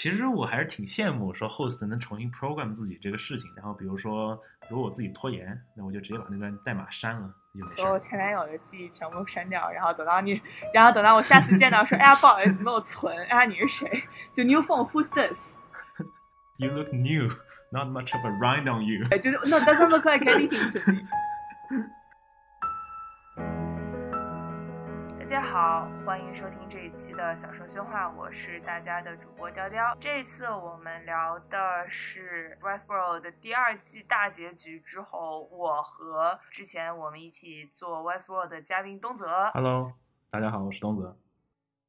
其实我还是挺羡慕说 host 能重新 program 自己这个事情。然后比如说，如果我自己拖延，那我就直接把那段代码删了，就没事所有前男友的记忆全部删掉，然后等到你，然后等到我下次见到说，哎呀，不好意思，没有存，哎呀，你是谁？就 new phone，who's this？You look new, not much of a rind on you。哎，就是 no doesn't look like anything to me。大家好，欢迎收听这一期的小声喧话，我是大家的主播雕雕。这一次我们聊的是《Westworld》的第二季大结局之后，我和之前我们一起做《Westworld》的嘉宾东泽，Hello，大家好，我是东泽。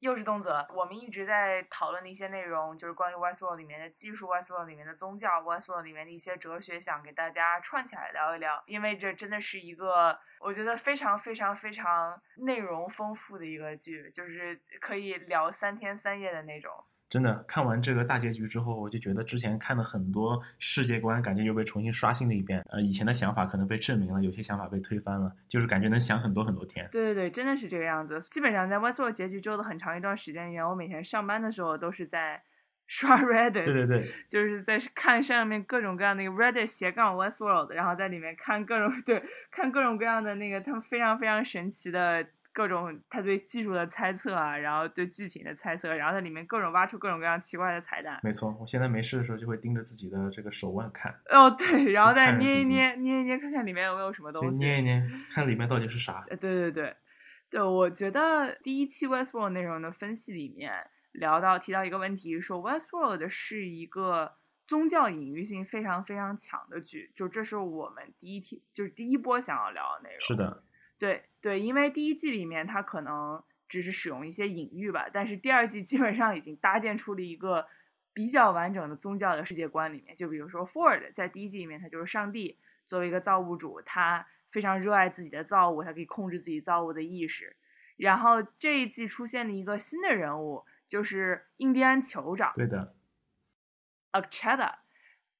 又是东泽，我们一直在讨论的一些内容，就是关于 Westworld 里面的技术、Westworld 里面的宗教、Westworld 里面的一些哲学，想给大家串起来聊一聊。因为这真的是一个我觉得非常非常非常内容丰富的一个剧，就是可以聊三天三夜的那种。真的看完这个大结局之后，我就觉得之前看的很多世界观，感觉又被重新刷新了一遍。呃，以前的想法可能被证明了，有些想法被推翻了，就是感觉能想很多很多天。对对对，真的是这个样子。基本上在 Westworld 结局之后的很长一段时间里面，我每天上班的时候都是在 刷 Reddit，对对对，就是在看上面各种各样的那个 Reddit 斜杠 Westworld，然后在里面看各种 对看各种各样的那个他们非常非常神奇的各种他对技术的猜测啊，然后对剧情的猜测，然后在里面各种挖出各种各样奇怪的彩蛋。没错。我现在没事的时候就会盯着自己的这个手腕看，哦，对，然后再捏一捏，捏一捏，看看里面有没有什么东西。捏一捏，看里面到底是啥。呃，对对对，对，我觉得第一期 Westworld 内容的分析里面聊到提到一个问题，说 Westworld 是一个宗教隐喻性非常非常强的剧，就这是我们第一题，就是第一波想要聊的内容。是，的，对对，因为第一季里面他可能只是使用一些隐喻吧，但是第二季基本上已经搭建出了一个比较完整的宗教的世界观里面，就比如说 Ford 在第一季里面他就是上帝作为一个造物主，他非常热爱自己的造物，他可以控制自己造物的意识。然后这一季出现了一个新的人物，就是印第安酋长对的，Akcheta，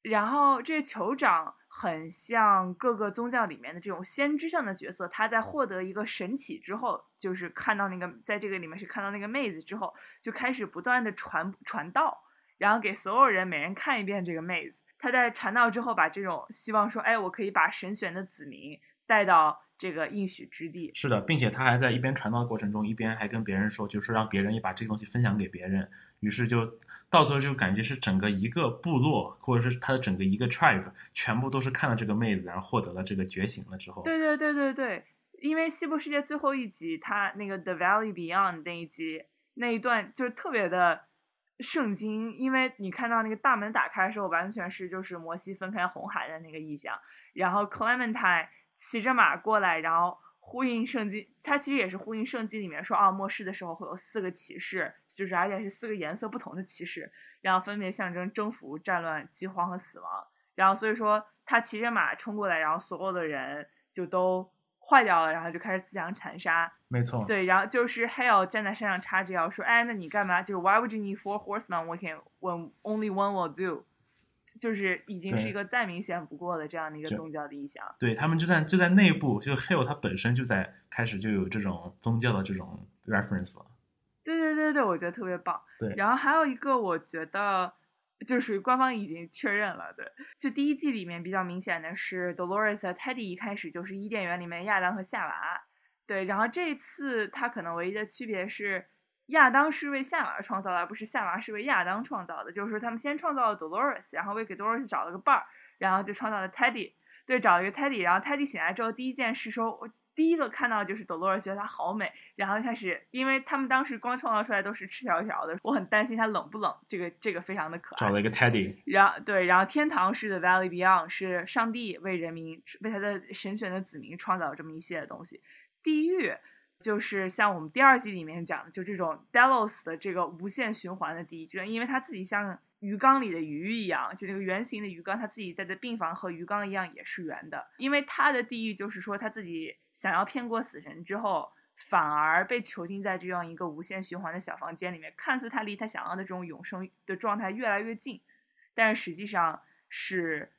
然后这酋长很像各个宗教里面的这种先知上的角色，他在获得一个神启之后，就是看到那个在这个里面是看到那个妹子之后，就开始不断的传传道，然后给所有人每人看一遍这个妹子。他在传道之后，把这种希望说，哎，我可以把神选的子民带到这个应许之地。是的，并且他还在一边传道的过程中，一边还跟别人说，就是让别人也把这个东西分享给别人。于是就到最后就感觉是整个一个部落，或者是他的整个一个 tribe，全部都是看了这个妹子，然后获得了这个觉醒了之后，对对对对对，因为《西部世界》最后一集，他那个《The Valley Beyond》那一集那一段就是特别的圣经，因为你看到那个大门打开的时候，完全是就是摩西分开红海的那个意象，然后 Clementine 骑着马过来，然后呼应圣经，它其实也是呼应圣经里面说啊，末世的时候会有四个骑士，就是而且是四个颜色不同的骑士，然后分别象征征服、战乱、饥荒和死亡。然后所以说他骑着马冲过来，然后所有的人就都坏掉了，然后就开始自相残杀。没错，对，然后就是 Hale 站在山上插着腰说：“哎，那你干嘛？就是 Why would you need four horsemen when when only one will do？” 就是已经是一个再明显不过的这样的一个宗教的意象。对他们就在就在内部，就 Hill 他本身就在开始就有这种宗教的这种 reference 了。对对对对，我觉得特别棒。对然后还有一个，我觉得就属于官方已经确认了，对，就第一季里面比较明显的是 Dolores 和 Teddy 一开始就是伊甸园里面亚当和夏娃，对，然后这一次他可能唯一的区别是亚当是为夏娃创造的，而不是夏娃是为亚当创造的，就是说他们先创造了 Dolores，然后为给 Dolores 找了个伴儿，然后就创造了 Teddy。对，找了一个 Teddy，然后 Teddy 醒来之后，第一件事说，我第一个看到就是 Dolores 觉得她好美，然后开始，因为他们当时光创造出来都是赤条条的，我很担心她冷不冷，这个这个非常的可爱。找了一个 Teddy，然后对，然后天堂是 The Valley Beyond，是上帝为人民为他的神选的子民创造了这么一系列东西。地狱就是像我们第二季里面讲的，就这种 Delos 的这个无限循环的地狱，就是因为它自己像鱼缸里的鱼一样，就那个圆形的鱼缸，它自己在的病房和鱼缸一样也是圆的。因为它的地狱就是说他自己想要骗过死神之后，反而被囚禁在这样一个无限循环的小房间里面，看似他离他想要的这种永生的状态越来越近，但是实际上是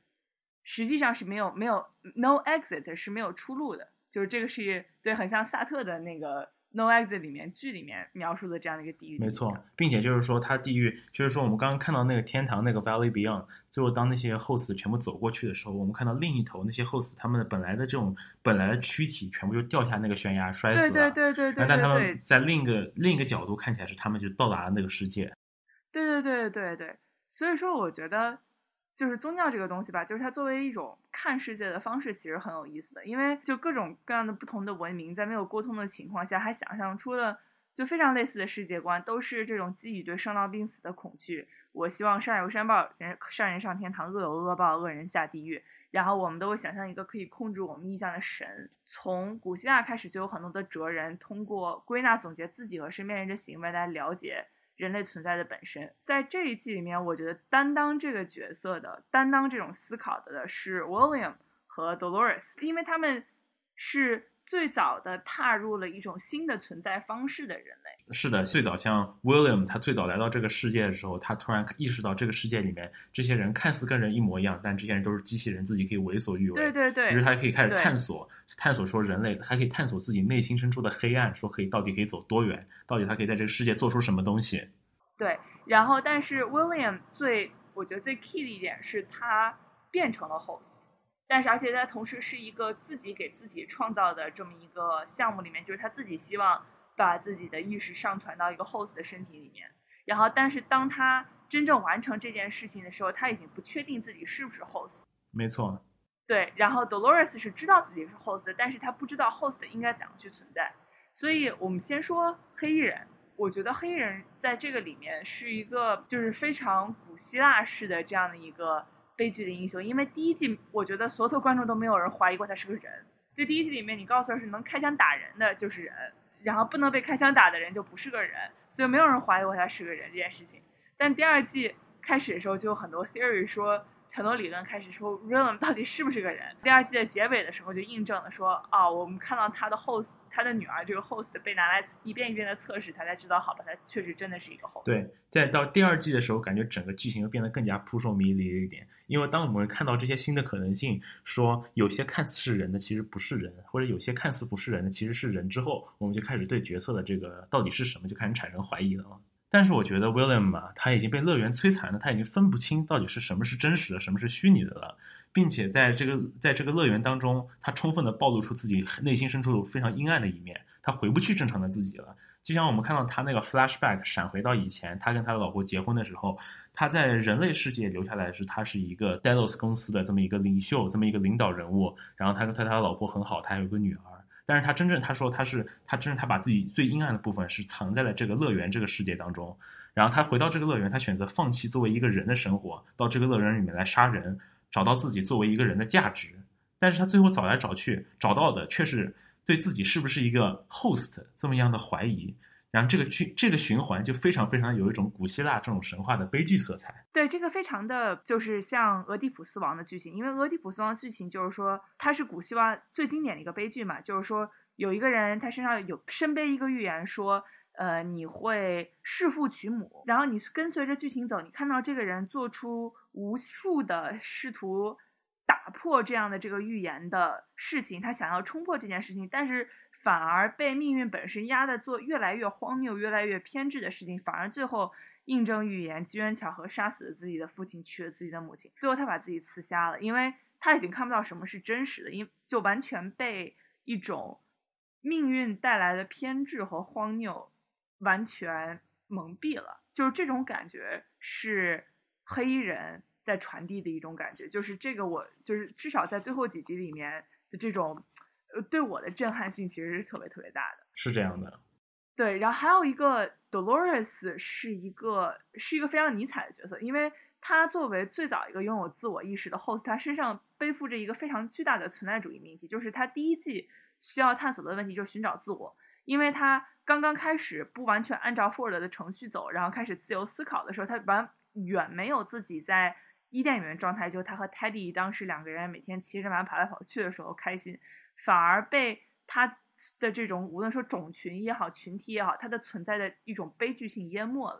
实际上是没有没有 no exit 是没有出路的，就是这个是对很像萨特的那个 No Exit 里面剧里面描述的这样的一个地狱。没错，并且就是说，它地狱就是说，我们刚刚看到那个天堂那个 Valley Beyond，最后当那些 host 全部走过去的时候，我们看到另一头那些 host 他们的本来的这种本来的躯体全部就掉下那个悬崖摔死了。对对对对对。但他们在另一个另一个角度看起来是他们就到达了那个世界。对对对对对，所以说我觉得。就是宗教这个东西吧，就是它作为一种看世界的方式，其实很有意思的。因为就各种各样的不同的文明，在没有沟通的情况下，还想象出了就非常类似的世界观，都是这种基于对生老病死的恐惧。我希望善有善报，人善人上天堂，恶有恶报，恶人下地狱。然后我们都会想象一个可以控制我们意象的神。从古希腊开始，就有很多的哲人通过归纳总结自己和身边人的行为来了解。人类存在的本身，在这一季里面，我觉得担当这个角色的、担当这种思考的的是 William 和 Dolores，因为他们是最早的踏入了一种新的存在方式的人类。是的，最早像 William，他最早来到这个世界的时候，他突然意识到这个世界里面这些人看似跟人一模一样，但这些人都是机器人，自己可以为所欲为。对对对。于是他可以开始探索，探索说人类还可以探索自己内心深处的黑暗，说可以到底可以走多远，到底他可以在这个世界做出什么东西。对，然后但是 William 最我觉得最 key 的一点是他变成了 host，但是而且他同时是一个自己给自己创造的这么一个项目里面，就是他自己希望。把自己的意识上传到一个 host 的身体里面，然后，但是当他真正完成这件事情的时候，他已经不确定自己是不是 host。没错。对，然后 Dolores 是知道自己是 host，但是他不知道 host 应该怎样去存在。所以我们先说黑衣人，我觉得黑衣人在这个里面是一个就是非常古希腊式的这样的一个悲剧的英雄，因为第一季我觉得所有观众都没有人怀疑过他是个人。就第一季里面，你告诉他是能开枪打人的就是人。然后不能被开枪打的人就不是个人，所以没有人怀疑过他是个人这件事情。但第二季开始的时候就有很多 theory 说，很多理论开始说 Rillam 到底是不是个人。第二季的结尾的时候就印证了说，哦，我们看到他的 host。他的女儿这个 host 被拿来一遍一遍的测试，他才知道，好吧，他确实真的是一个 host。对，在到第二季的时候，感觉整个剧情又变得更加扑朔迷离了一点。因为当我们看到这些新的可能性，说有些看似是人的其实不是人，或者有些看似不是人的其实是人之后，我们就开始对角色的这个到底是什么就开始产生怀疑了。但是我觉得 William 啊，他已经被乐园摧残了，他已经分不清到底是什么是真实的，什么是虚拟的了。并且在这个在这个乐园当中，他充分的暴露出自己内心深处非常阴暗的一面，他回不去正常的自己了。就像我们看到他那个 flashback 闪回到以前，他跟他的老婆结婚的时候，他在人类世界留下来是他是一个 Delos 公司的这么一个领袖，这么一个领导人物。然后他跟他他的老婆很好，他还有个女儿。但是他真正他说他是他真正他把自己最阴暗的部分是藏在了这个乐园这个世界当中。然后他回到这个乐园，他选择放弃作为一个人的生活，到这个乐园里面来杀人。找到自己作为一个人的价值，但是他最后找来找去找到的却是对自己是不是一个 host 这么样的怀疑，然后这个循这个循环就非常非常有一种古希腊这种神话的悲剧色彩。对，这个非常的就是像俄狄浦斯王的剧情，因为俄狄浦斯王的剧情就是说他是古希腊最经典的一个悲剧嘛，就是说有一个人他身上有身背一个预言说。呃，你会弑父娶母，然后你跟随着剧情走，你看到这个人做出无数的试图打破这样的这个预言的事情，他想要冲破这件事情，但是反而被命运本身压的做越来越荒谬、越来越偏执的事情，反而最后印证预言，机缘巧合杀死了自己的父亲，娶了自己的母亲，最后他把自己刺瞎了，因为他已经看不到什么是真实的，因就完全被一种命运带来的偏执和荒谬。完全蒙蔽了，就是这种感觉是黑衣人在传递的一种感觉，就是这个我就是至少在最后几集里面的这种，呃，对我的震撼性其实是特别特别大的。是这样的，对。然后还有一个 Dolores 是一个是一个非常尼采的角色，因为他作为最早一个拥有自我意识的 host，他身上背负着一个非常巨大的存在主义命题，就是他第一季需要探索的问题就是寻找自我，因为他。刚刚开始不完全按照 Ford 的程序走，然后开始自由思考的时候，他完远没有自己在伊甸园状态，就他和 Teddy 当时两个人每天骑着马跑来跑去的时候开心，反而被他的这种无论说种群也好，群体也好，它的存在的一种悲剧性淹没了。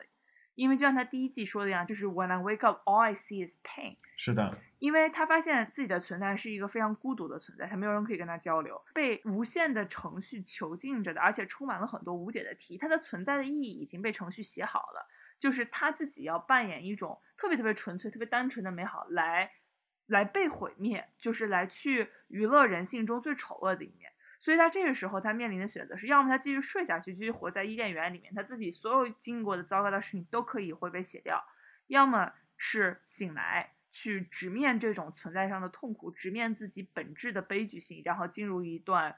因为就像他第一季说的一样，就是 When I wake up, all I see is pain。是的，因为他发现自己的存在是一个非常孤独的存在，他没有人可以跟他交流，被无限的程序囚禁着的，而且充满了很多无解的题。他的存在的意义已经被程序写好了，就是他自己要扮演一种特别特别纯粹、特别单纯的美好来来被毁灭，就是来去娱乐人性中最丑恶的一面。所以在这个时候，他面临的选择是要么他继续睡下去，继续活在伊甸园里面，他自己所有经历过的糟糕的事情都可以会被写掉；要么是醒来，去直面这种存在上的痛苦，直面自己本质的悲剧性，然后进入一段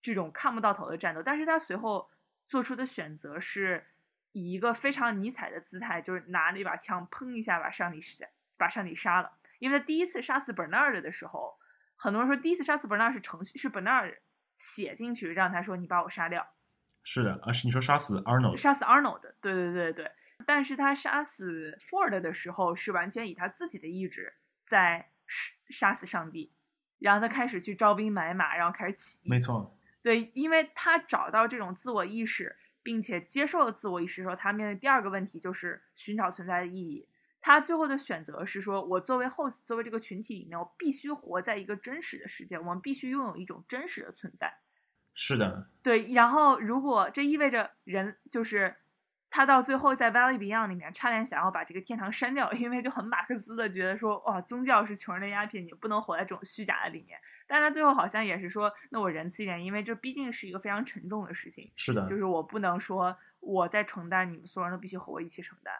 这种看不到头的战斗。但是他随后做出的选择是以一个非常尼采的姿态，就是拿着一把枪，砰一下把上帝杀，把上帝杀了。因为他第一次杀死 Bernard 的时候，很多人说第一次杀死 Bernard 是程序，是 Bernard。写进去，让他说你把我杀掉。是的，而是你说杀死 Arnold，杀死 Arnold，对对对对。但是他杀死 Ford 的时候，是完全以他自己的意志在杀死上帝，然后他开始去招兵买马，然后开始起义。没错，对，因为他找到这种自我意识，并且接受了自我意识之后，他面对第二个问题就是寻找存在的意义。他最后的选择是说，我作为 host，作为这个群体里面，我必须活在一个真实的世界，我们必须拥有一种真实的存在。是的，对。然后，如果这意味着人就是他到最后在 Valley Beyond 里面差点想要把这个天堂删掉，因为就很马克思的觉得说，哇，宗教是穷人的鸦片，你不能活在这种虚假的里面。但他最后好像也是说，那我仁慈一点，因为这毕竟是一个非常沉重的事情。是的，就是我不能说我在承担，你们所有人都必须和我一起承担。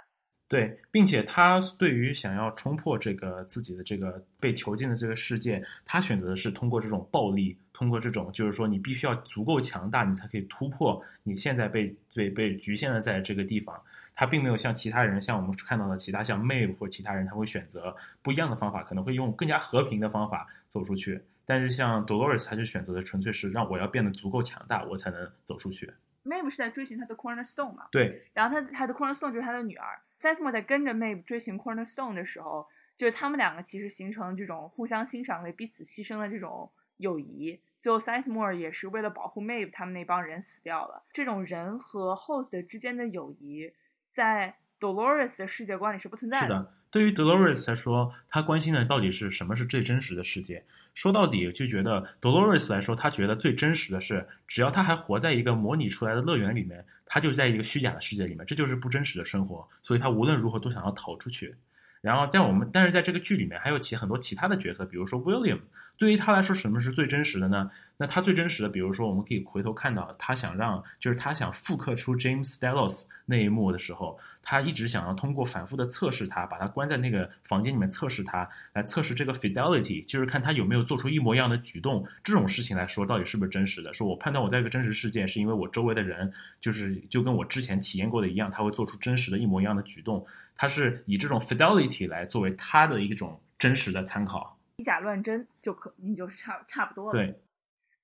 对，并且他对于想要冲破这个自己的这个被囚禁的这个世界，他选择的是通过这种暴力，通过这种就是说你必须要足够强大，你才可以突破你现在被被被局限的在这个地方。他并没有像其他人，像我们看到的其他像 May 或其他人，他会选择不一样的方法，可能会用更加和平的方法走出去。但是像 Dolores，他就选择的纯粹是让我要变得足够强大，我才能走出去。May 是在追寻他的 Cornerstone 嘛？对。然后他他的 Cornerstone 就是他的女儿。Sizemore 在跟着 m a e 追寻 Cornerstone 的时候，就是他们两个其实形成这种互相欣赏、为彼此牺牲的这种友谊。最后 Sizemore 也是为了保护 m a e 他们那帮人死掉了。这种人和 Host 之间的友谊，在 Dolores 的世界观里是不存在的。是的，对于 Dolores 来说，他关心的到底是什么是最真实的世界？说到底，就觉得 Dolores 来说，他觉得最真实的是，只要他还活在一个模拟出来的乐园里面，他就在一个虚假的世界里面，这就是不真实的生活。所以他无论如何都想要逃出去。然后，在我们，但是在这个剧里面还有其很多其他的角色，比如说 William，对于他来说，什么是最真实的呢？那他最真实的，比如说我们可以回头看到，他想让，就是他想复刻出 James Delos 那一幕的时候，他一直想要通过反复的测试他，把他关在那个房间里面测试他，来测试这个 fidelity，就是看他有没有做出一模一样的举动。这种事情来说，到底是不是真实的？说我判断我在一个真实世界，是因为我周围的人，就是就跟我之前体验过的一样，他会做出真实的一模一样的举动。他是以这种 fidelity 来作为他的一种真实的参考，以假乱真就可，你就是差差不多了。对，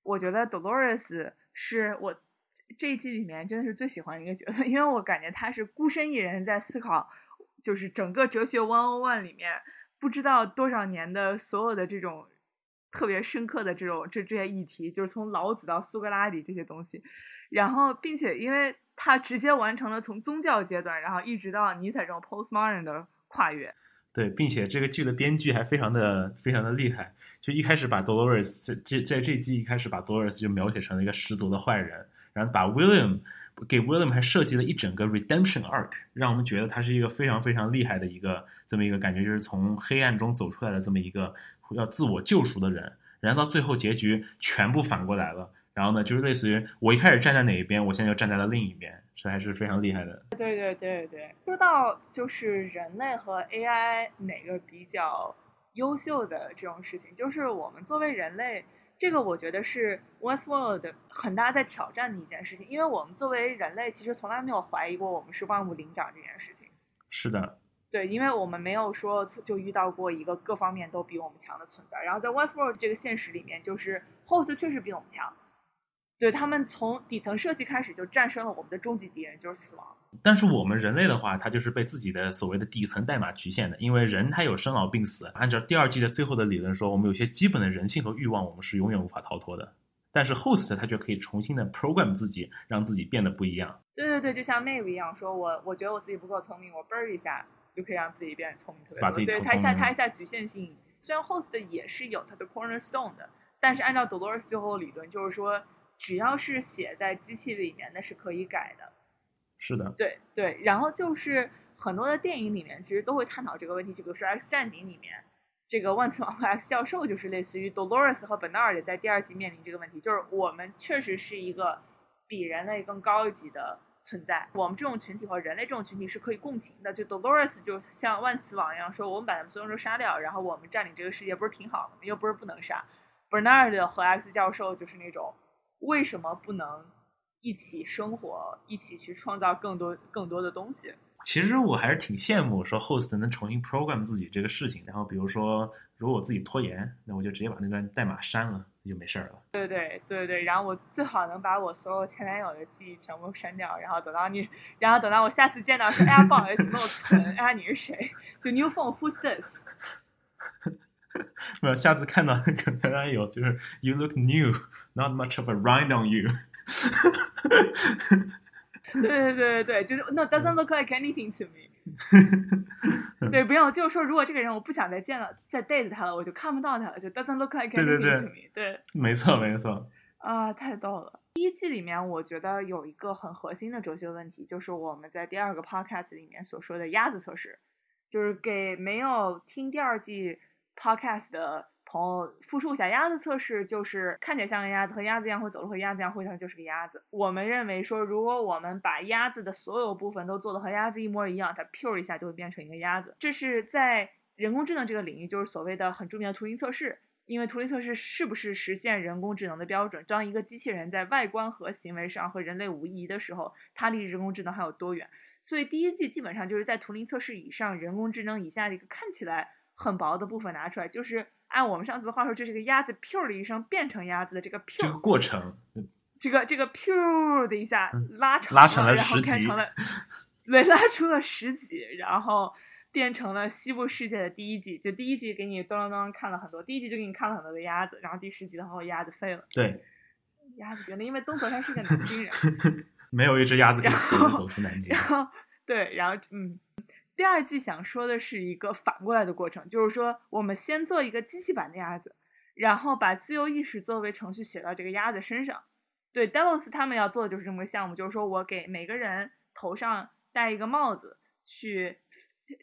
我觉得 Dolores 是我这一季里面真的是最喜欢的一个角色，因为我感觉他是孤身一人在思考，就是整个哲学 one on one 里面不知道多少年的所有的这种特别深刻的这种这这些议题，就是从老子到苏格拉底这些东西，然后并且因为。他直接完成了从宗教阶段，然后一直到尼采这种 postmodern 的跨越。对，并且这个剧的编剧还非常的非常的厉害，就一开始把 Dolores 这在这季一开始把 Dolores 就描写成了一个十足的坏人，然后把 William 给 William 还设计了一整个 redemption arc，让我们觉得他是一个非常非常厉害的一个这么一个感觉，就是从黑暗中走出来的这么一个要自我救赎的人，然后到最后结局全部反过来了。然后呢，就是类似于我一开始站在哪一边，我现在又站在了另一边，这还是非常厉害的。对对对对，说到就是人类和 AI 哪个比较优秀的这种事情，就是我们作为人类，这个我觉得是 Westworld 很大在挑战的一件事情，因为我们作为人类，其实从来没有怀疑过我们是万物灵长这件事情。是的。对，因为我们没有说就遇到过一个各方面都比我们强的存在，然后在 Westworld 这个现实里面，就是 Host 确实比我们强。对他们从底层设计开始就战胜了我们的终极敌人，就是死亡。但是我们人类的话，它就是被自己的所谓的底层代码局限的，因为人他有生老病死。按照第二季的最后的理论说，我们有些基本的人性和欲望，我们是永远无法逃脱的。但是 host 他却可以重新的 program 自己，让自己变得不一样。对对对，就像 Maeve 一样，说我我觉得我自己不够聪明，我嘣儿一下就可以让自己变聪明特别多。把自己对它一下投聪明它一下局限性。虽然 host 也是有它的 cornerstone 的，但是按照 Dolores 最后的理论，就是说只要是写在机器里面，那是可以改的。是的，对对，然后就是很多的电影里面其实都会探讨这个问题，就比如说《X 战警》里面，这个万磁王和 X 教授就是类似于 Dolores 和 Bernard 也在第二季面临这个问题，就是我们确实是一个比人类更高一级的存在，我们这种群体和人类这种群体是可以共情的。就 Dolores 就像万磁王一样说，我们把他们所有人都杀掉，然后我们占领这个世界，不是挺好的吗？又不是不能杀。Bernard 和 X 教授就是那种为什么不能一起生活，一起去创造更多更多的东西？其实我还是挺羡慕说 host 能重新 program 自己这个事情。然后比如说，如果我自己拖延，那我就直接把那段代码删了，就没事儿了。对对对对，然后我最好能把我所有前男友的记忆全部删掉，然后等到你，然后等到我下次见到说，哎呀不好意思没有存，哎呀你是谁？就 new phone who's this？没有，下次看到那个前男友就是 you look new, not much of a rind on you 对对对对对，就是 no doesn't look like anything to me。对，不用，就是说，如果这个人我不想再见了，再 date 他了，我就看不到他了，就 doesn't look like anything 对 to me。对没错，没错。啊，太逗了。第一季里面，我觉得有一个很核心的哲学问题，就是我们在第二个 podcast 里面所说的鸭子测试，就是给没有听第二季 podcast 的朋友复述一下，鸭子测试就是看起来像个鸭子，和鸭子一样会走路，和鸭子一样会跳，就是个鸭子。我们认为说，如果我们把鸭子的所有部分都做的和鸭子一模一样，它 pure 一下就会变成一个鸭子。这是在人工智能这个领域，就是所谓的很著名的图灵测试。因为图灵测试是不是实现人工智能的标准？当一个机器人在外观和行为上和人类无异的时候，它离人工智能还有多远？所以第一季基本上就是在图灵测试以上、人工智能以下的一个看起来很薄的部分拿出来，就是按我们上次的话说，这是个鸭子 “pew” 的一声变成鸭子的这个这个过程，这个这个 “pew” 的一下拉长拉成了十级对，拉出了十级，然后变成了西部世界的第一季。就第一季给你咚咚咚看了很多，第一季就给你看了很多的鸭子，然后第十集的话鸭子废了，对，鸭子绝了，因为东泽他是个南京人。没有一只鸭子可以然后走出南京然。后对，然后嗯，第二季想说的是一个反过来的过程，就是说我们先做一个机器版的鸭子，然后把自由意识作为程序写到这个鸭子身上。对，Delos 他们要做的就是这么个项目，就是说我给每个人头上戴一个帽子，去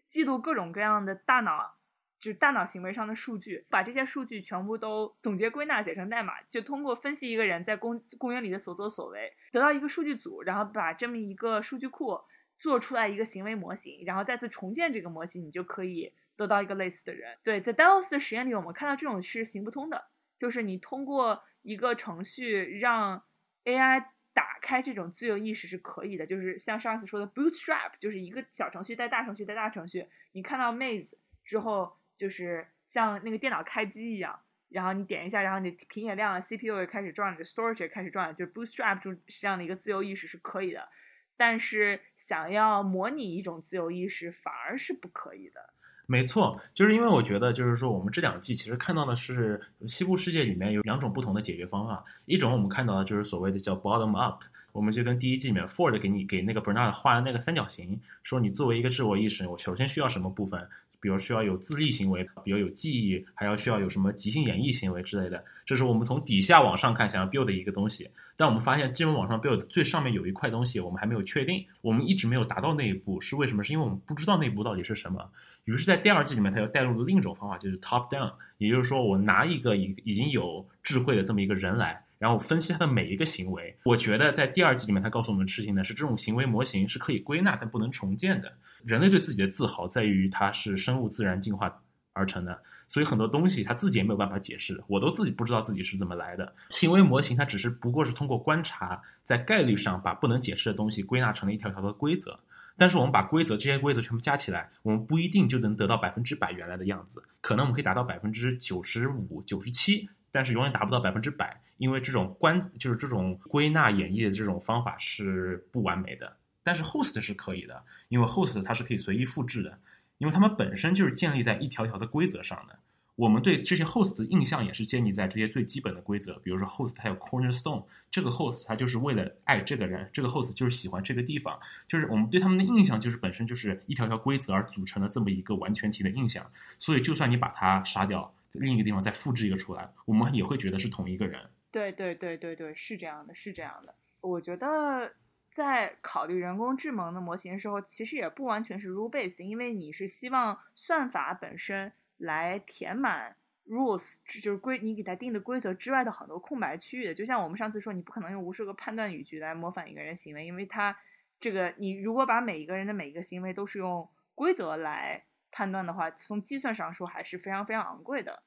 记录各种各样的大脑。就是大脑行为上的数据，把这些数据全部都总结归纳写成代码，就通过分析一个人在公公园里的所作所为，得到一个数据组，然后把这么一个数据库做出来一个行为模型，然后再次重建这个模型，你就可以得到一个类似的人。对，在 Delos 的实验里，我们看到这种是行不通的，就是你通过一个程序让 AI 打开这种自由意识是可以的，就是像上次说的 Bootstrap，就是一个小程序带大程序带大程序，你看到 Maze 之后。就是像那个电脑开机一样，然后你点一下，然后你屏也亮了，CPU 也开始转，你的 storage 也开始转了，就是 Bootstrap 这这样的一个自由意识是可以的，但是想要模拟一种自由意识反而是不可以的。没错，就是因为我觉得，就是说，我们这两季其实看到的是西部世界里面有两种不同的解决方法。一种我们看到的就是所谓的叫 bottom up，我们就跟第一季里面 Ford 给你给那个 Bernard 画的那个三角形，说你作为一个自我意识，我首先需要什么部分？比如需要有自立行为，比如有记忆，还要需要有什么即兴演绎行为之类的。这是我们从底下往上看想要 build 的一个东西。但我们发现，基本往上 build 最上面有一块东西，我们还没有确定，我们一直没有达到那一步，是为什么？是因为我们不知道那一步到底是什么。于是，在第二季里面，它又带入了另一种方法，就是 top down，也就是说，我拿一个已已经有智慧的这么一个人来，然后分析他的每一个行为。我觉得在第二季里面，他告诉我们的事情呢，是这种行为模型是可以归纳但不能重建的。人类对自己的自豪在于它是生物自然进化而成的，所以很多东西他自己也没有办法解释，我都自己不知道自己是怎么来的。行为模型它只是不过是通过观察，在概率上把不能解释的东西归纳成了一条条的规则。但是我们把规则这些规则全部加起来，我们不一定就能得到百分之百原来的样子，可能我们可以达到百分之九十五、九十七，但是永远达不到百分之百，因为这种观就是这种归纳演绎的这种方法是不完美的。但是 host 是可以的，因为 host 它是可以随意复制的，因为它们本身就是建立在一条条的规则上的。我们对这些 host 的印象也是建立在这些最基本的规则，比如说 host 它有 cornerstone，这个 host 它就是为了爱这个人，这个 host 就是喜欢这个地方，就是我们对他们的印象就是本身就是一条条规则而组成的这么一个完全体的印象，所以就算你把它杀掉，另一个地方再复制一个出来，我们也会觉得是同一个人。对对对对对，是这样的，是这样的。我觉得在考虑人工智能的模型的时候，其实也不完全是 rule based，因为你是希望算法本身。来填满 rules，就是规你给它定的规则之外的很多空白区域的。就像我们上次说，你不可能用无数个判断语句来模仿一个人行为，因为它这个你如果把每一个人的每一个行为都是用规则来判断的话，从计算上说还是非常非常昂贵的。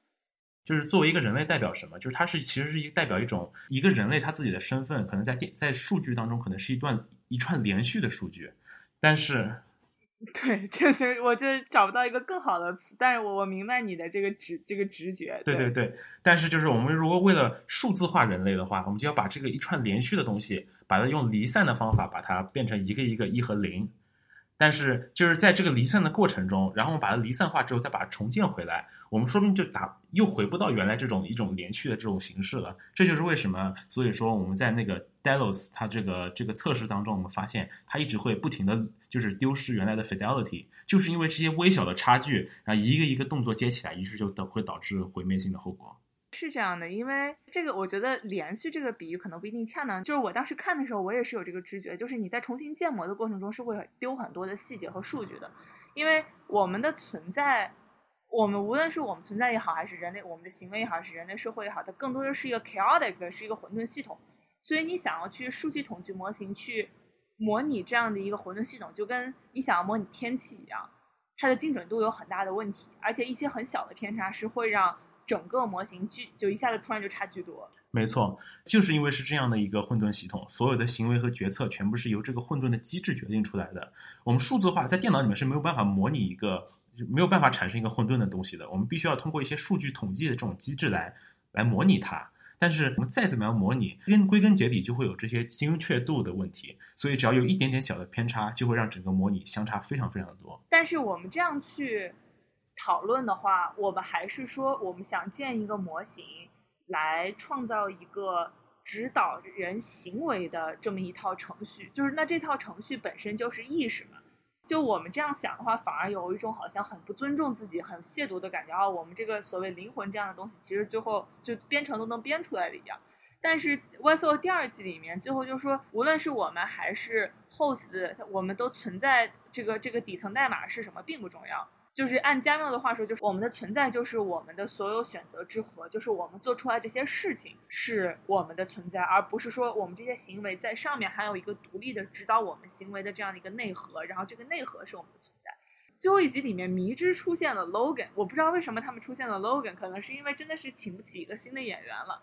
就是作为一个人类代表什么？就是它是其实是一个代表一种一个人类他自己的身份，可能在电在数据当中可能是一段一串连续的数据，但是。对，就是我就找不到一个更好的词，但是我我明白你的这个直这个直觉。对对对，但是就是我们如果为了数字化人类的话，我们就要把这个一串连续的东西，把它用离散的方法把它变成一个一个一和零。但是就是在这个离散的过程中，然后我们把它离散化之后，再把它重建回来，我们说不定就打又回不到原来这种一种连续的这种形式了。这就是为什么，所以说我们在那个 Delos 它这个这个测试当中，我们发现它一直会不停的就是丢失原来的 fidelity，就是因为这些微小的差距，然后一个一个动作接起来，于是就导会导致毁灭性的后果。是这样的，因为这个我觉得连续这个比喻可能不一定恰当。就是我当时看的时候，我也是有这个直觉，就是你在重新建模的过程中是会丢很多的细节和数据的，因为我们的存在，我们无论是我们存在也好，还是人类我们的行为也好，是人类社会也好，它更多的是一个 chaotic，是一个混沌系统。所以你想要去数据统计模型去模拟这样的一个混沌系统，就跟你想要模拟天气一样，它的精准度有很大的问题，而且一些很小的偏差是会让。整个模型巨就一下子突然就差巨多，没错，就是因为是这样的一个混沌系统，所有的行为和决策全部是由这个混沌的机制决定出来的。我们数字化在电脑里面是没有办法模拟一个，没有办法产生一个混沌的东西的。我们必须要通过一些数据统计的这种机制来来模拟它。但是我们再怎么样模拟，根归根结底就会有这些精确度的问题，所以只要有一点点小的偏差，就会让整个模拟相差非常非常多。但是我们这样去。讨论的话，我们还是说，我们想建一个模型，来创造一个指导人行为的这么一套程序。就是那这套程序本身就是意识嘛。就我们这样想的话，反而有一种好像很不尊重自己、很亵渎的感觉啊。我们这个所谓灵魂这样的东西，其实最后就编程都能编出来的一样。但是《外 o 第二季里面，最后就说，无论是我们还是 host，我们都存在这个这个底层代码是什么并不重要。就是按加缪的话说，就是我们的存在就是我们的所有选择之和，就是我们做出来这些事情是我们的存在，而不是说我们这些行为在上面还有一个独立的指导我们行为的这样的一个内核，然后这个内核是我们的存在。最后一集里面迷之出现了 Logan，我不知道为什么他们出现了 Logan，可能是因为真的是请不起一个新的演员了。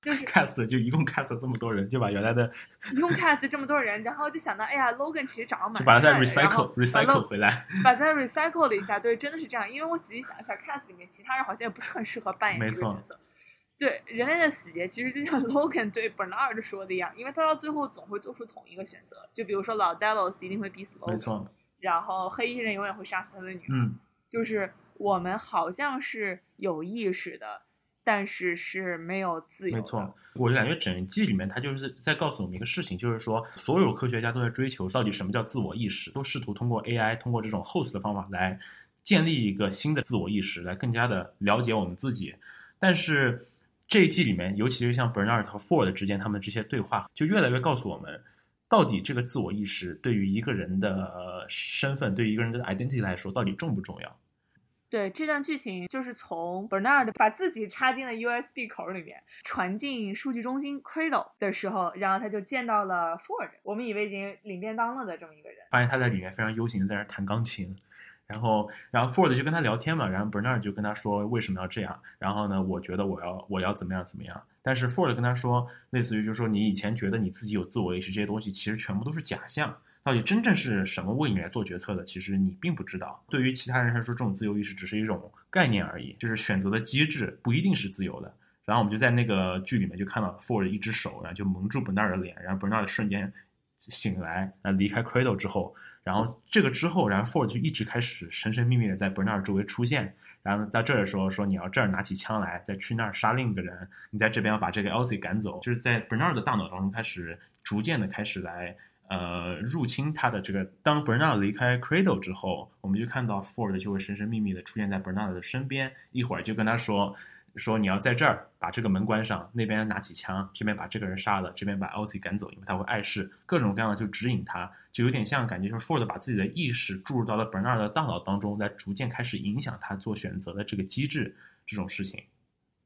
就是 cast 就一共 cast 这么多人，就把原来的一共 cast 这么多人，然后就想到，哎呀，Logan 其实长得蛮就把它再 recycle recycle 回来，把它 recycle 了一下，对，真的是这样。因为我仔细想一下，cast 里面其他人好像也不是很适合扮演这个角色。对，人类的死结其实就像 Logan 对 Bernard 说的一样，因为他到最后总会做出同一个选择，就比如说老 Delos 一定会逼死 Logan，没错。然后黑衣人永远会杀死他的女儿。嗯，就是我们好像是有意识的。但是是没有自由。没错，我就感觉整季里面他就是在告诉我们一个事情，就是说所有科学家都在追求到底什么叫自我意识，都试图通过 AI，通过这种 host 的方法来建立一个新的自我意识，来更加的了解我们自己。但是这一季里面，尤其是像 Bernard 和 Ford 之间他们这些对话，就越来越告诉我们，到底这个自我意识对于一个人的身份，对于一个人的 identity 来说，到底重不重要？对这段剧情，就是从 Bernard 把自己插进了 USB 口里面，传进数据中心 Cradle 的时候，然后他就见到了 Ford。我们以为已经领便当了的这么一个人，发现他在里面非常悠闲，在那弹钢琴。然后，然后 Ford 就跟他聊天嘛，然后 Bernard 就跟他说为什么要这样。然后呢，我觉得我要我要怎么样怎么样。但是 Ford 跟他说，类似于就是说你以前觉得你自己有自我意识这些东西，其实全部都是假象。到底真正是什么为你来做决策的？其实你并不知道。对于其他人来说，这种自由意识只是一种概念而已，就是选择的机制不一定是自由的。然后我们就在那个剧里面就看到 Ford 一只手，然后就蒙住 Bernard 的脸，然后 Bernard 瞬间醒来，呃，离开 Cradle 之后，然后这个之后，然后 Ford 就一直开始神神秘秘的在 Bernard 周围出现。然后到这儿的时候说，你要这儿拿起枪来，再去那儿杀另一个人，你在这边要把这个 Elsie 赶走，就是在 Bernard 的大脑当中开始逐渐的开始来呃入侵他的这个。当 Bernard 离开 Cradle 之后，我们就看到 Ford 就会神神秘秘的出现在 Bernard 的身边，一会儿就跟他说。说你要在这儿把这个门关上，那边拿起枪，这边把这个人杀了，这边把 Elsie 赶走，因为他会碍事，各种各样的就指引他，就有点像感觉就是 Ford 把自己的意识注入到了 Bernard 的大脑当中，在逐渐开始影响他做选择的这个机制，这种事情。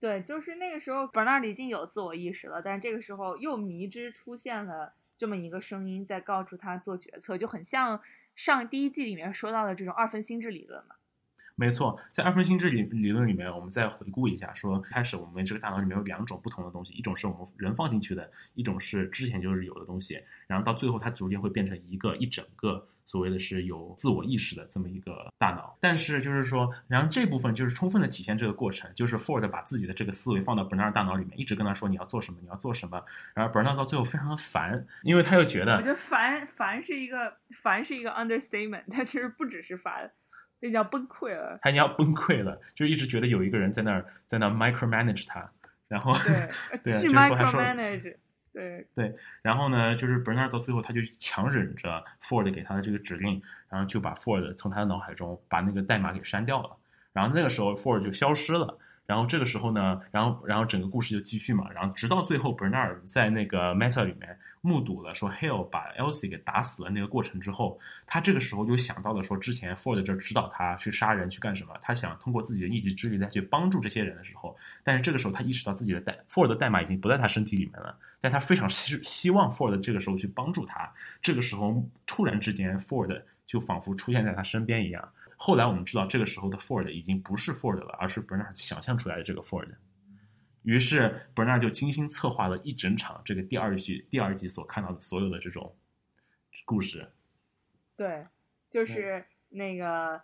对，就是那个时候 Bernard 已经有自我意识了，但这个时候又迷之出现了这么一个声音，在告诉他做决策，就很像上第一季里面说到的这种二分心智理论嘛。没错，在二分心智理理论里面，我们再回顾一下，说开始我们这个大脑里面有两种不同的东西，一种是我们人放进去的，一种是之前就是有的东西，然后到最后它逐渐会变成一个一整个所谓的是有自我意识的这么一个大脑。但是就是说，然后这部分就是充分的体现这个过程，就是 Ford 把自己的这个思维放到 Bernard 大脑里面，一直跟他说你要做什么，你要做什么，然后 Bernard 到最后非常的烦，因为他又觉得，我觉得烦烦是一个烦是一个 understatement，他其实不只是烦。那叫崩溃了，他要崩溃了，就一直觉得有一个人在那儿，在那 micromanage 他，然后对 对，是 micromanage，对对，然后呢，就是 Bernard 到最后他就强忍着 Ford 给他的这个指令，然后就把 Ford 从他的脑海中把那个代码给删掉了，然后那个时候 Ford 就消失了。然后这个时候呢，然后然后整个故事就继续嘛，然后直到最后，Bernard 在那个 Mesa 里面目睹了说 Hale 把 Elsie 给打死了那个过程之后，他这个时候就想到了说之前 Ford 这指导他去杀人去干什么，他想通过自己的一己之力再去帮助这些人的时候，但是这个时候他意识到自己的代 Ford 的代码已经不在他身体里面了，但他非常希希望 Ford 这个时候去帮助他，这个时候突然之间 Ford 就仿佛出现在他身边一样。后来我们知道，这个时候的 Ford 已经不是 Ford 了，而是 Bernard 想象出来的这个 Ford。于是 Bernard 就精心策划了一整场这个第二季第二季所看到的所有的这种故事。对，就是那个，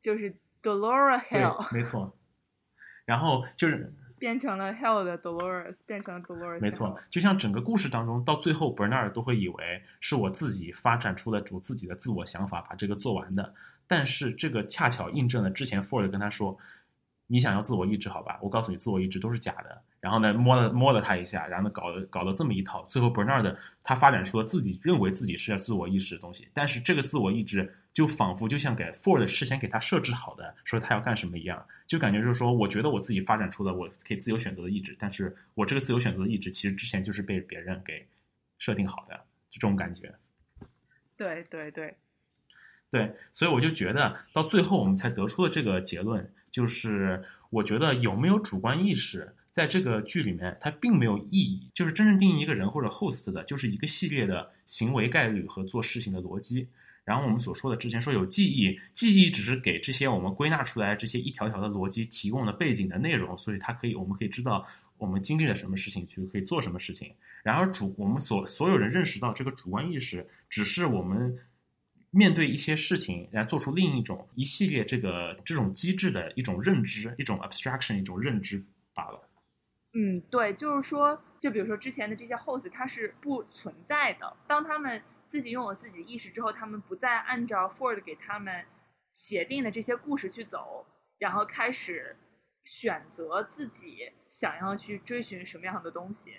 就是 Dolores Hill。没错。然后就是变成了 Hell 的 Dolores，变成了 Dolores。没错，就像整个故事当中，到最后 Bernard 都会以为是我自己发展出了主自己的自我想法，把这个做完的。但是这个恰巧印证了之前 Ford 跟他说：“你想要自我意志，好吧？我告诉你，自我意志都是假的。”然后呢，摸了摸了他一下，然后呢，搞了搞了这么一套。最后 Bernard 他发展出了自己认为自己是要自我意识的东西。但是这个自我意志就仿佛就像给 Ford 事先给他设置好的，说他要干什么一样，就感觉就是说，我觉得我自己发展出了我可以自由选择的意志，但是我这个自由选择的意志其实之前就是被别人给设定好的，就这种感觉。对对对。对，所以我就觉得到最后我们才得出了这个结论，就是我觉得有没有主观意识在这个剧里面，它并没有意义。就是真正定义一个人或者 host 的，就是一个系列的行为概率和做事情的逻辑。然后我们所说的之前说有记忆，记忆只是给这些我们归纳出来这些一条条的逻辑提供了背景的内容，所以它可以我们可以知道我们经历了什么事情，去可以做什么事情。然而主我们所所有人认识到这个主观意识，只是我们。面对一些事情来做出另一种一系列这个这种机制的一种认知，一种 abstraction，一种认知罢了。嗯，对，就是说，就比如说之前的这些 host，它是不存在的。当他们自己拥有自己的意识之后，他们不再按照 Ford 给他们写定的这些故事去走，然后开始选择自己想要去追寻什么样的东西。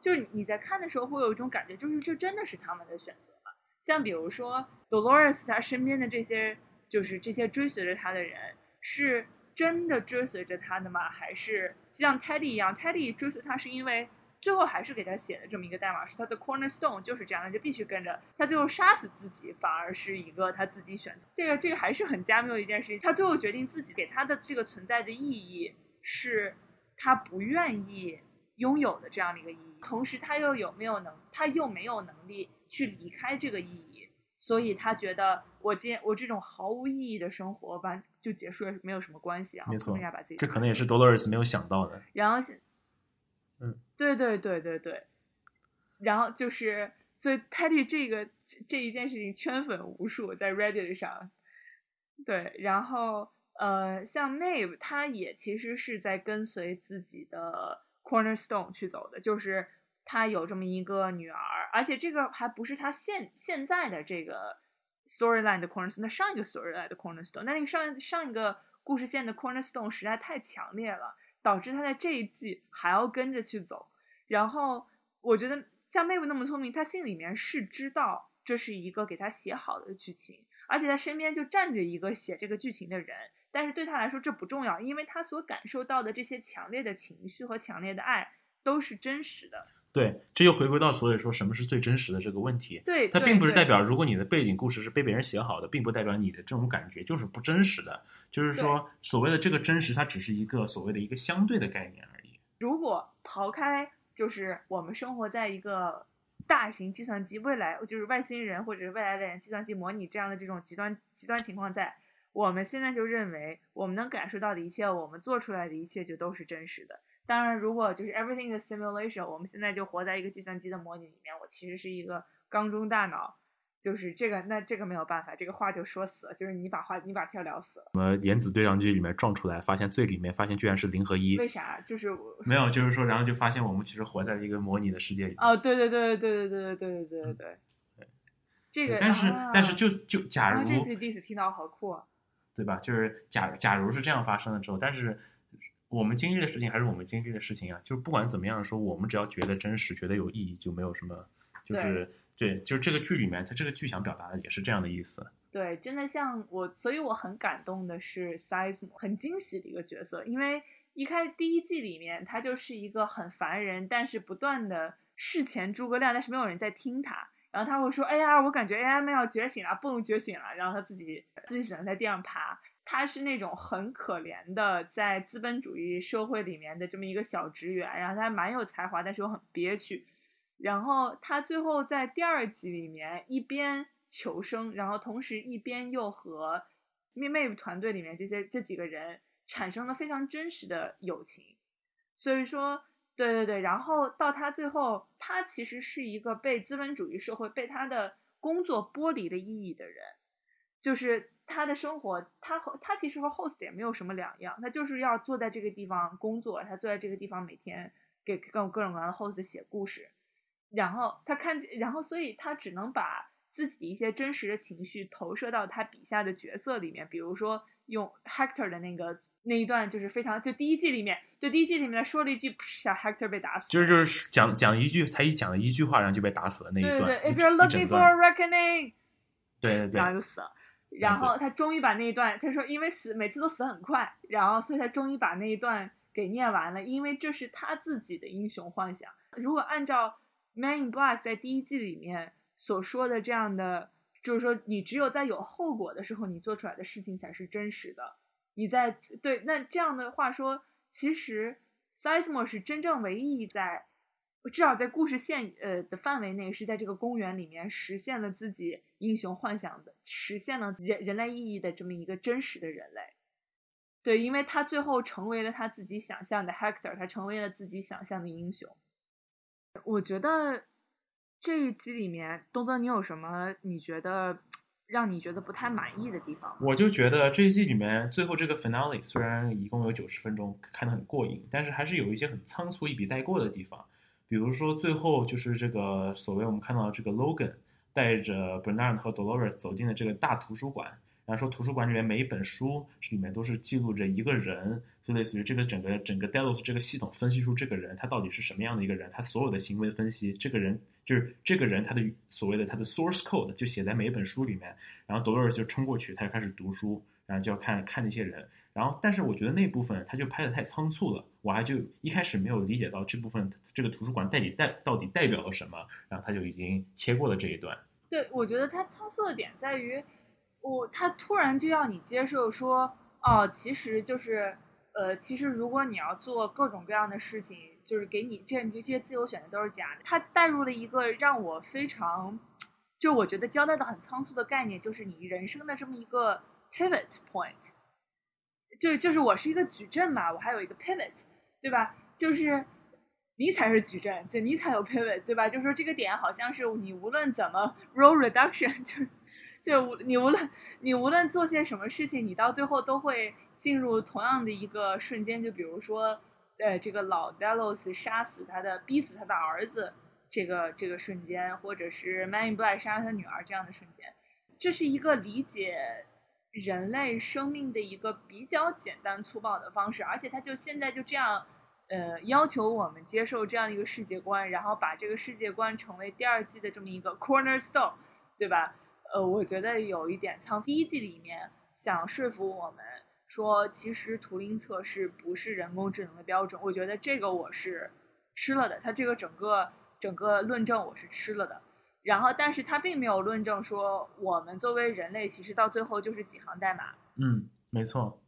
就是你在看的时候会有一种感觉，就是这真的是他们的选择。像比如说，Dolores 他身边的这些，就是这些追随着他的人，是真的追随着他的吗？还是像 Teddy 一样，Teddy 追随他是因为最后还是给他写的这么一个代码，是他的 cornerstone，就是这样的，就必须跟着他，最后杀死自己，反而是一个他自己选择。这个这个还是很加缪的一件事情。他最后决定自己给他的这个存在的意义，是他不愿意拥有的这样的一个意义。同时，他又有没有能，他又没有能力。去离开这个意义，所以他觉得我今我这种毫无意义的生活完，就结束了，没有什么关系啊。没错，把自己这可能也是 Dolores 没有想到的。然后，嗯，对对对对对，然后就是，所以 Teddy 这个这一件事情圈粉无数，在 Reddit 上。对，然后呃，像 Nave 他也其实是在跟随自己的 Cornerstone 去走的，就是。他有这么一个女儿，而且这个还不是他现现在的这个 storyline 的 cornerstone，那上一个 storyline 的 cornerstone，那那个上上一个故事线的 cornerstone 实在太强烈了，导致他在这一季还要跟着去走。然后我觉得像妹妹那么聪明，他心里面是知道这是一个给他写好的剧情，而且他身边就站着一个写这个剧情的人。但是对他来说这不重要，因为他所感受到的这些强烈的情绪和强烈的爱都是真实的。对，这又回归到所以说什么是最真实的这个问题。对，它并不是代表如果你的背景故事是被别人写好的，并不代表你的这种感觉就是不真实的。就是说，所谓的这个真实，它只是一个所谓的一个相对的概念而已。如果刨开，就是我们生活在一个大型计算机未来，就是外星人或者是未来的人计算机模拟这样的这种极端极端情况在，我们现在就认为我们能感受到的一切，我们做出来的一切就都是真实的。当然，如果就是 everything is simulation，我们现在就活在一个计算机的模拟里面，我其实是一个缸中大脑，就是这个那这个没有办法，这个话就说死了，就是你把话你把天聊死了，我们原子对撞机里面撞出来，发现最里面发现居然是零和一，为啥？就是没有，就是说，然后就发现我们其实活在一个模拟的世界里。哦，对对对对对对对对对对对，这个但是、啊但是就就假啊，如、这次第一次听到，好酷啊！对吧？就是假假如是这样发生了之后，但是我们经历的事情还是我们经历的事情啊。就是不管怎么样说，我们只要觉得真实、觉得有意义，就没有什么，就是对，就是这个剧里面，它这个剧想表达的也是这样的意思。对，真的像我，所以我很感动的是 Sizemo，很惊喜的一个角色，因为一开第一季里面他就是一个很烦人，但是不断的事前诸葛亮，但是没有人在听他。然后他会说：“哎呀，我感觉 AI 们要觉醒了，不能觉醒了。”然后他自己自己只能在地上爬。他是那种很可怜的，在资本主义社会里面的这么一个小职员，然后他蛮有才华，但是又很憋屈。然后他最后在第二集里面一边求生，然后同时一边又和 Maeve 团队里面这些这几个人产生了非常真实的友情。所以说，对对对，然后到他最后，他其实是一个被资本主义社会被他的工作剥离了意义的人，就是他的生活，他和他其实和 host 也没有什么两样，他就是要坐在这个地方工作，他坐在这个地方每天给各各种各样的 host 写故事，然后他看见，然后所以他只能把自己一些真实的情绪投射到他笔下的角色里面，比如说用 Hector 的那个那一段，就是非常就第一季里面，就第一季里面说了一句，小，Hector 被打死了，就是就是讲讲一句，才一讲了一句话，然后就被打死了那一段。对对对一，If you're looking for a reckoning，对对对然后就死了。然后他终于把那一段，他说因为死每次都死很快，然后所以他终于把那一段给念完了，因为这是他自己的英雄幻想。如果按照《Man in Black》在第一季里面所说的这样的，就是说你只有在有后果的时候，你做出来的事情才是真实的。你在对那这样的话说，其实，Sizmo 是真正唯一在至少在故事线呃的范围内，是在这个公园里面实现了自己英雄幻想的，实现了人人类意义的这么一个真实的人类。对，因为他最后成为了他自己想象的 Hector，他成为了自己想象的英雄。我觉得这一集里面，东泽，你有什么你觉得让你觉得不太满意的地方？我就觉得这一季里面最后这个 finale 虽然一共有九十分钟，看得很过瘾，但是还是有一些很仓促一笔带过的地方。比如说最后就是这个所谓我们看到的这个 Logan 带着 Bernard 和 Dolores 走进了这个大图书馆，然后说图书馆里面每一本书里面都是记录着一个人，就类似于这个整个整个 Delos 这个系统分析出这个人他到底是什么样的一个人，他所有的行为分析，这个人就是这个人他的所谓的他的 source code 就写在每一本书里面，然后 Dolores 就冲过去，他就开始读书，然后就要看看那些人。然后，但是我觉得那部分他就拍的太仓促了，我还就一开始没有理解到这部分这个图书馆代理代到底代表了什么，然后他就已经切过了这一段。对，我觉得他仓促的点在于，我他突然就要你接受说，哦，其实就是，呃，其实如果你要做各种各样的事情，就是给你这这些自由选择都是假的。他带入了一个让我非常，就我觉得交代的很仓促的概念，就是你人生的这么一个 pivot point。就就是我是一个矩阵嘛，我还有一个 pivot，对吧？就是你才是矩阵，就你才有 pivot，对吧？就是说这个点好像是你无论怎么 role reduction，就就你无论你无论做些什么事情，你到最后都会进入同样的一个瞬间。就比如说，呃这个老 Delos 杀死他的逼死他的儿子这个这个瞬间，或者是 Man in Black 杀他女儿这样的瞬间，这是一个理解人类生命的一个比较简单粗暴的方式，而且他就现在就这样。呃，要求我们接受这样一个世界观，然后把这个世界观成为第二季的这么一个 cornerstone，对吧？呃，我觉得有一点仓促。第一季里面想说服我们说，其实图灵测试不是人工智能的标准，我觉得这个我是吃了的。他这个整个整个论证我是吃了的。然后，但是他并没有论证说我们作为人类，其实到最后就是几行代码。嗯，没错。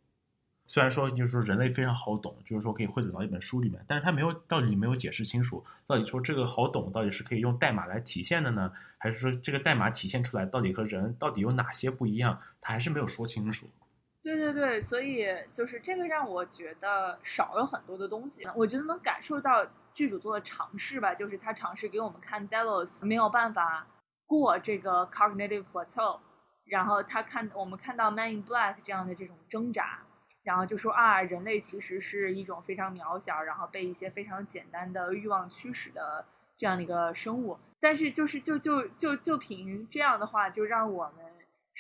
虽然说就是说人类非常好懂，就是说可以汇总到一本书里面，但是他没有到底没有解释清楚，到底说这个好懂到底是可以用代码来体现的呢，还是说这个代码体现出来到底和人到底有哪些不一样，他还是没有说清楚。对对对，所以就是这个让我觉得少了很多的东西。我觉得能感受到剧组做的尝试吧，就是他尝试给我们看 Delos 没有办法过这个 cognitive plateau，然后他看我们看到 Man in Black 这样的这种挣扎。然后就说啊，人类其实是一种非常渺小，然后被一些非常简单的欲望驱使的这样的一个生物。但是就是就就就就凭这样的话，就让我们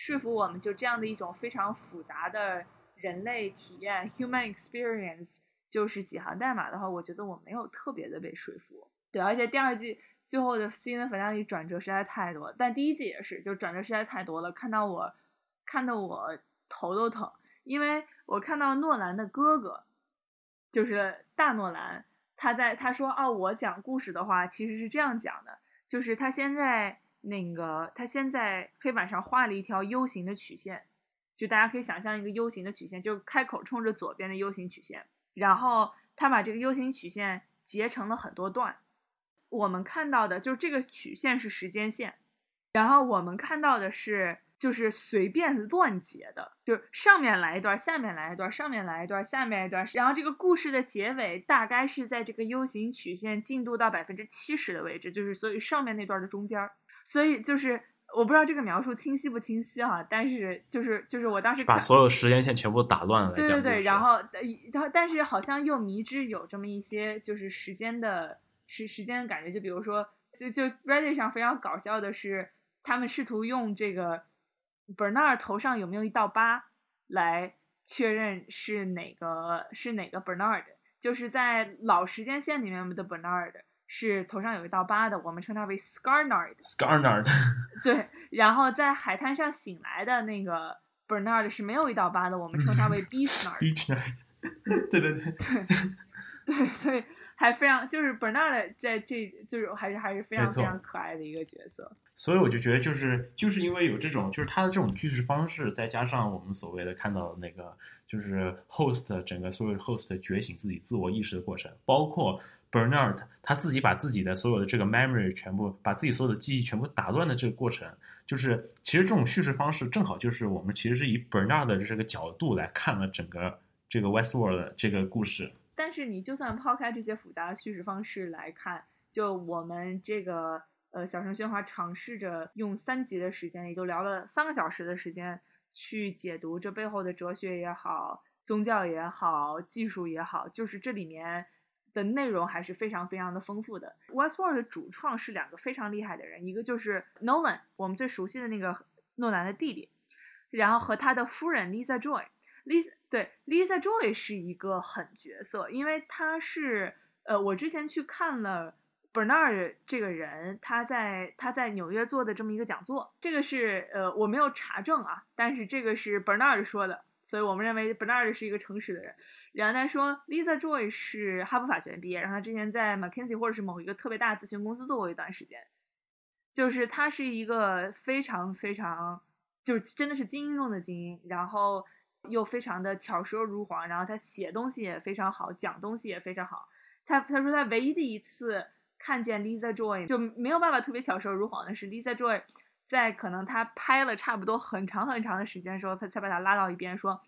说服我们，就这样的一种非常复杂的人类体验 （human experience） 就是几行代码的话，我觉得我没有特别的被说服。对，而且第二季最后的新的反向里转折实在太多，但第一季也是，就转折实在太多了，看到我看得我头都疼，因为。我看到诺兰的哥哥，就是大诺兰，他在他说哦，我讲故事的话其实是这样讲的，就是他现在那个他先在黑板上画了一条 U 型的曲线，就大家可以想象一个 U 型的曲线，就开口冲着左边的 U 型曲线，然后他把这个 U 型曲线截成了很多段，我们看到的就是这个曲线是时间线，然后我们看到的是。就是随便乱截的，就是上面来一段，下面来一段，上面来一段，下面一段，然后这个故事的结尾大概是在这个 U 型曲线进度到百分之七十的位置，就是所以上面那段的中间儿，所以就是我不知道这个描述清晰不清晰哈，但是就是就是我当时把所有时间线全部打乱了，对对对，然后然后但是好像又迷之有这么一些就是时间的时时间的感觉，就比如说就就 Reddit 上非常搞笑的是，他们试图用这个。Bernard 头上有没有一道疤，来确认是哪个是哪个 Bernard？就是在老时间线里面的 Bernard 是头上有一道疤的，我们称它为 Scarnard。Scarnard。对，然后在海滩上醒来的那个 Bernard 是没有一道疤的，我们称它为 Beachnard。Beachnard。对对对。对。对，所以。还非常就是 Bernard 在这就是还是还是非常非常可爱的一个角色，所以我就觉得就是就是因为有这种就是他的这种叙事方式，再加上我们所谓的看到那个就是 host 整个所有 host 觉醒自己自我意识的过程，包括 Bernard 他自己把自己的所有的这个 memory 全部把自己所有的记忆全部打乱的这个过程，就是其实这种叙事方式正好就是我们其实是以 Bernard 的这个角度来看了整个这个 Westworld 这个故事。但是你就算抛开这些复杂的叙事方式来看，就我们这个呃小声喧哗尝试着用三集的时间，也就聊了三个小时的时间去解读这背后的哲学也好、宗教也好、技术也好，就是这里面的内容还是非常非常的丰富的。Westworld 的主创是两个非常厉害的人，一个就是 Nolan，我们最熟悉的那个诺兰的弟弟，然后和他的夫人 Lisa Joy，Lisa。对，Lisa Joy 是一个狠角色，因为他是呃，我之前去看了 Bernard 这个人，他在他在纽约做的这么一个讲座，这个是呃我没有查证啊，但是这个是 Bernard 说的，所以我们认为 Bernard 是一个诚实的人。然后他说，Lisa Joy 是哈佛法学院毕业，然后他之前在 McKinsey 或者是某一个特别大的咨询公司做过一段时间，就是他是一个非常非常就真的是精英中的精英，然后。又非常的巧舌如簧，然后他写东西也非常好，讲东西也非常好。他他说他唯一的一次看见 Lisa Joy 就没有办法特别巧舌如簧的是 Lisa Joy 在可能他拍了差不多很长很长的时间时候，他才把他拉到一边说，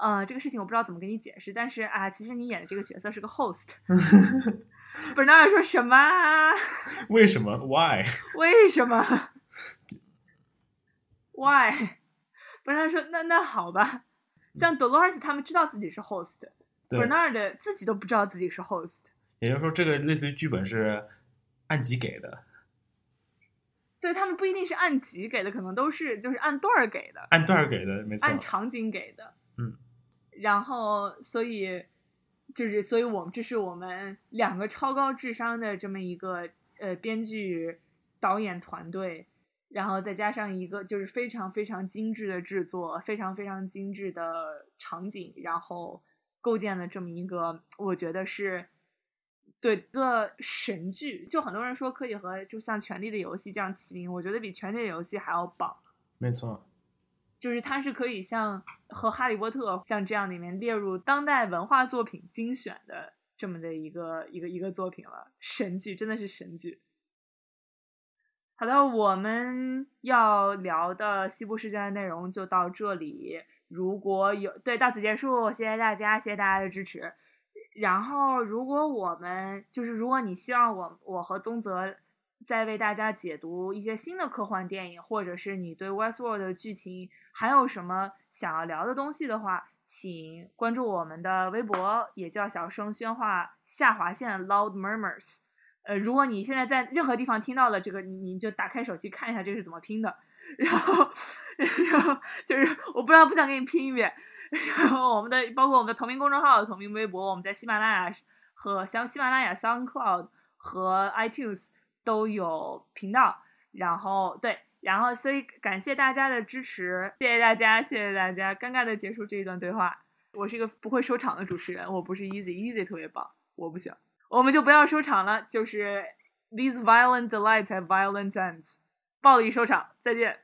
呃，这个事情我不知道怎么跟你解释，但是啊，其实你演的这个角色是个 host。Bernard 说什么？为什么？Why？为什么？Why？Bernard 说那那好吧。像 Dolores 他们知道自己是 host，对，Bernard 自己都不知道自己是 host。也就是说，这个类似于剧本是按集给的，对他们不一定是按集给的，可能都是就是按段儿给的，按段儿给的，没错。按场景给的。嗯，然后所以就是，所以我们这是我们两个超高智商的这么一个呃编剧导演团队，然后再加上一个就是非常非常精致的制作，非常非常精致的场景，然后构建了这么一个，我觉得是。对一个神剧，就很多人说可以和就像《权力的游戏》这样齐名，我觉得比《权力的游戏》还要棒。没错，就是它是可以像和《哈利波特》像这样里面列入当代文化作品精选的这么的一个一个一个作品了，神剧真的是神剧。好的，我们要聊的西部世界的内容就到这里。如果有对到此结束，谢谢大家，谢谢大家的支持。然后，如果我们就是如果你希望我我和东泽再为大家解读一些新的科幻电影，或者是你对 Westworld 的剧情还有什么想要聊的东西的话，请关注我们的微博，也叫小声喧哗下划线 Loud Murmurs。呃，如果你现在在任何地方听到了这个，你你就打开手机看一下这是怎么拼的。然后，然后就是我不知道不想给你拼一遍。然后我们的包括我们的同名公众号、同名微博，我们在喜马拉雅和像喜马拉雅、SoundCloud 和 iTunes 都有频道。然后对，然后所以感谢大家的支持，谢谢大家，谢谢大家。尴尬的结束这一段对话。我是一个不会收场的主持人，我不是 Easy，Easy 特别棒，我不行。我们就不要收场了，就是 These violent delights have violent ends，暴力收场，再见。